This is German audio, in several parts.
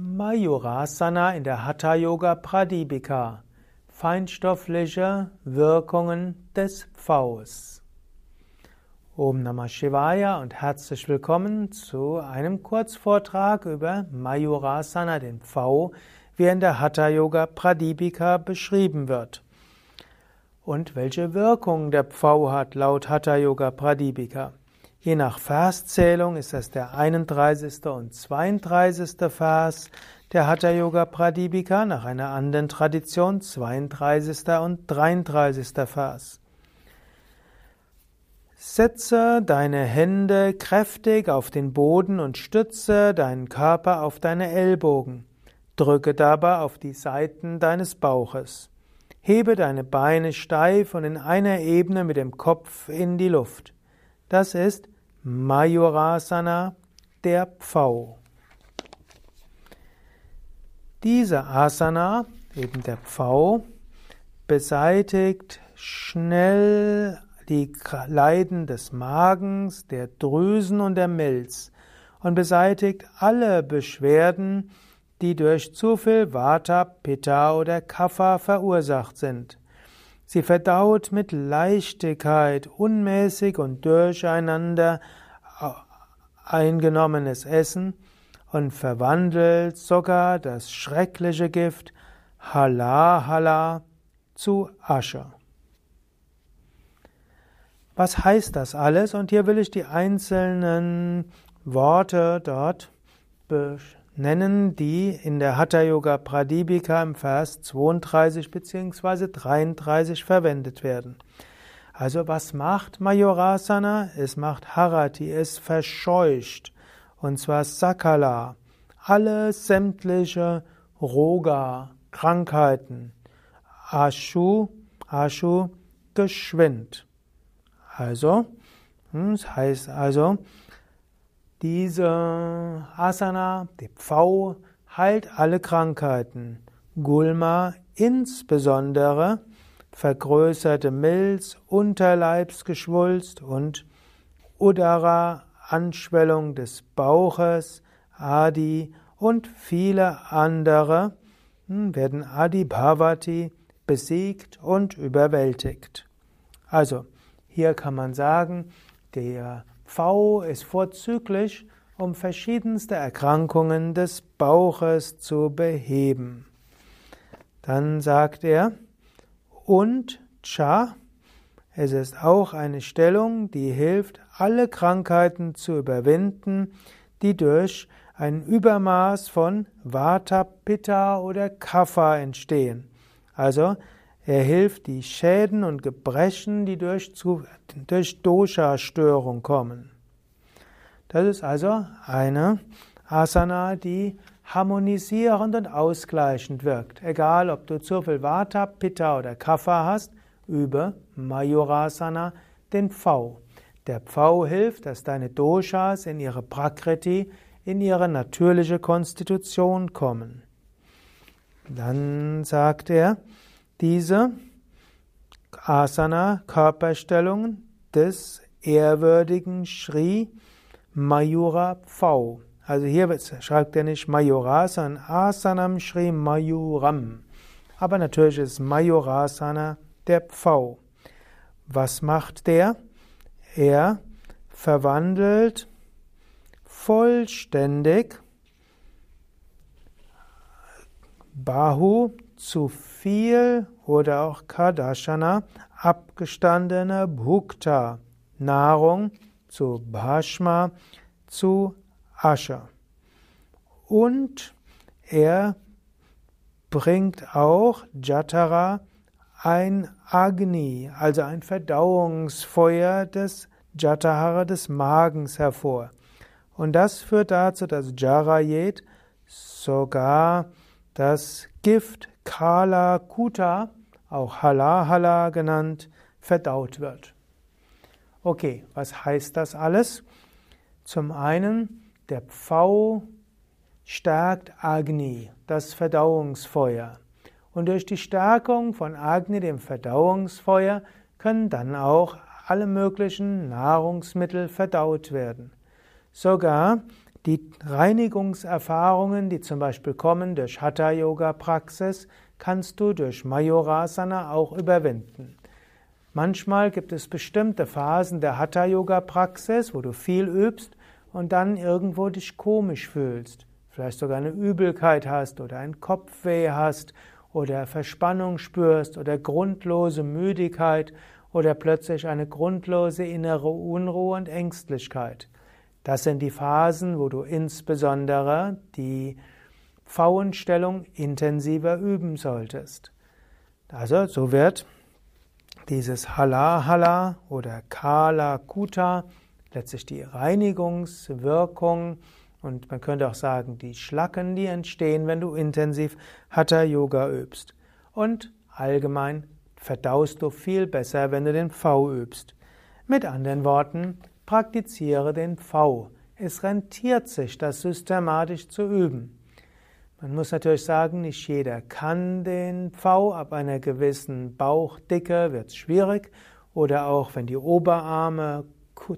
Mayurasana in der Hatha Yoga Pradipika. Feinstoffliche Wirkungen des Pfaus. Om Namah Shivaya und herzlich willkommen zu einem Kurzvortrag über Mayurasana, den Pfau, wie er in der Hatha Yoga Pradipika beschrieben wird. Und welche Wirkung der Pfau hat laut Hatha Yoga Pradipika. Je nach Verszählung ist das der 31. und 32. Vers der Hatha Yoga Pradipika, nach einer anderen Tradition 32. und 33. Vers. Setze deine Hände kräftig auf den Boden und stütze deinen Körper auf deine Ellbogen. Drücke dabei auf die Seiten deines Bauches. Hebe deine Beine steif und in einer Ebene mit dem Kopf in die Luft. Das ist Mayurasana, der Pfau. Diese Asana, eben der Pfau, beseitigt schnell die Leiden des Magens, der Drüsen und der Milz und beseitigt alle Beschwerden, die durch zu viel Vata, Pitta oder Kapha verursacht sind. Sie verdaut mit Leichtigkeit unmäßig und durcheinander eingenommenes Essen und verwandelt sogar das schreckliche Gift Hala Hala zu Asche. Was heißt das alles? Und hier will ich die einzelnen Worte dort nennen, die in der Hatha Yoga Pradipika im Vers 32 bzw. 33 verwendet werden. Also was macht Majorasana? Es macht Harati, es verscheucht. Und zwar Sakala, alle sämtliche Roga, Krankheiten. Ashu, Ashu, geschwind. Also, hm, das heißt also, diese Asana, die Pfau, heilt alle Krankheiten. Gulma insbesondere vergrößerte Milz, Unterleibsgeschwulst und Udara, Anschwellung des Bauches, Adi und viele andere hm, werden Adi Bhavati besiegt und überwältigt. Also, hier kann man sagen, der V ist vorzüglich, um verschiedenste Erkrankungen des Bauches zu beheben. Dann sagt er, und Cha, es ist auch eine Stellung, die hilft, alle Krankheiten zu überwinden, die durch ein Übermaß von Vata, Pitta oder Kapha entstehen. Also er hilft die Schäden und Gebrechen, die durch, durch Dosha-Störung kommen. Das ist also eine Asana, die harmonisierend und ausgleichend wirkt. Egal, ob du zu viel Vata, Pitta oder Kapha hast, übe Mayurasana, den Pfau. Der Pfau hilft, dass deine Doshas in ihre Prakriti, in ihre natürliche Konstitution kommen. Dann sagt er, diese Asana, Körperstellung des ehrwürdigen Sri Mayura Pfau. Also hier schreibt er nicht Mayurasana, Asanam Sri Mayuram. Aber natürlich ist Mayurasana der Pfau. Was macht der? Er verwandelt vollständig Bahu zu viel oder auch Kadashana, abgestandene Bhukta, Nahrung zu Bhashma, zu Asha. Und er bringt auch Jatara ein Agni, also ein Verdauungsfeuer des Jatahara des Magens hervor. Und das führt dazu, dass Jarayet sogar das Gift Kala Kuta, auch Hala genannt, verdaut wird. Okay, was heißt das alles? Zum einen, der Pfau stärkt Agni, das Verdauungsfeuer. Und durch die Stärkung von Agni, dem Verdauungsfeuer, können dann auch alle möglichen Nahrungsmittel verdaut werden. Sogar Die Reinigungserfahrungen, die zum Beispiel kommen durch Hatha-Yoga-Praxis, kannst du durch Majorasana auch überwinden. Manchmal gibt es bestimmte Phasen der Hatha-Yoga-Praxis, wo du viel übst und dann irgendwo dich komisch fühlst. Vielleicht sogar eine Übelkeit hast oder ein Kopfweh hast oder Verspannung spürst oder grundlose Müdigkeit oder plötzlich eine grundlose innere Unruhe und Ängstlichkeit. Das sind die Phasen, wo du insbesondere die Pfauenstellung intensiver üben solltest. Also so wird dieses Hala Hala oder Kala Kuta letztlich die Reinigungswirkung und man könnte auch sagen, die Schlacken, die entstehen, wenn du intensiv Hatha Yoga übst. Und allgemein verdaust du viel besser, wenn du den V übst. Mit anderen Worten, praktiziere den V. Es rentiert sich, das systematisch zu üben. Man muss natürlich sagen, nicht jeder kann den V, ab einer gewissen Bauchdicke wird es schwierig oder auch wenn die Oberarme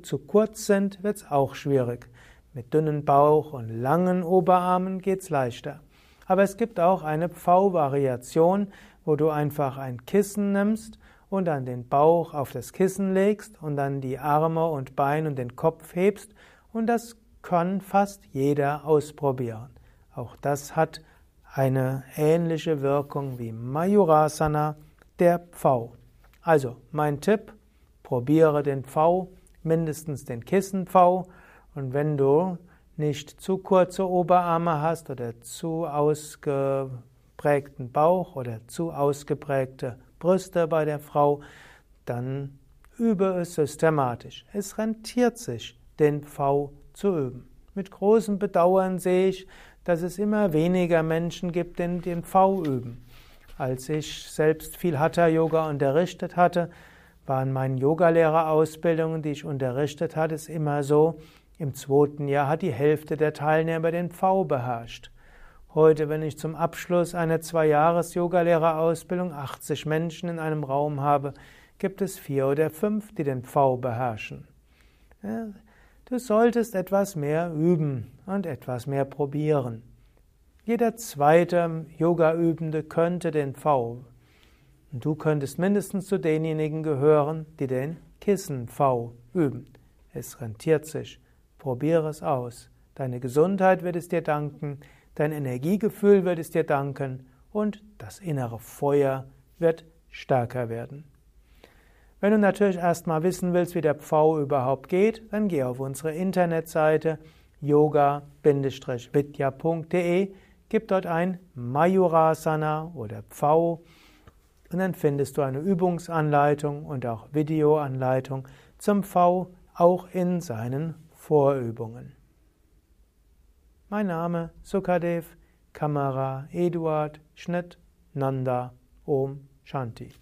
zu kurz sind, wird es auch schwierig. Mit dünnen Bauch und langen Oberarmen geht es leichter. Aber es gibt auch eine V-Variation, wo du einfach ein Kissen nimmst und dann den Bauch auf das Kissen legst und dann die Arme und Beine und den Kopf hebst und das kann fast jeder ausprobieren. Auch das hat eine ähnliche Wirkung wie Mayurasana, der Pfau. Also mein Tipp, probiere den Pfau, mindestens den Kissen-Pfau und wenn du nicht zu kurze Oberarme hast oder zu ausgeprägten Bauch oder zu ausgeprägte Brüste bei der Frau, dann übe es systematisch. Es rentiert sich, den V zu üben. Mit großem Bedauern sehe ich, dass es immer weniger Menschen gibt, die den V üben. Als ich selbst viel Hatha-Yoga unterrichtet hatte, waren meine Yogalehrerausbildungen, die ich unterrichtet hatte, es immer so, im zweiten Jahr hat die Hälfte der Teilnehmer den V beherrscht. Heute, wenn ich zum Abschluss einer zwei Jahres Yogalehrerausbildung 80 Menschen in einem Raum habe, gibt es vier oder fünf, die den V beherrschen. du solltest etwas mehr üben und etwas mehr probieren. Jeder zweite Yoga-Übende könnte den V. Und du könntest mindestens zu denjenigen gehören, die den Kissen-V üben. Es rentiert sich. Probiere es aus. Deine Gesundheit wird es dir danken, dein Energiegefühl wird es dir danken und das innere Feuer wird stärker werden. Wenn du natürlich erstmal wissen willst, wie der Pfau überhaupt geht, dann geh auf unsere Internetseite yoga-vidya.de, gib dort ein Mayurasana oder Pfau und dann findest du eine Übungsanleitung und auch Videoanleitung zum Pfau auch in seinen Vorübungen. Mein Name Sukadev, Kamera Eduard, Schnitt Nanda Om Shanti.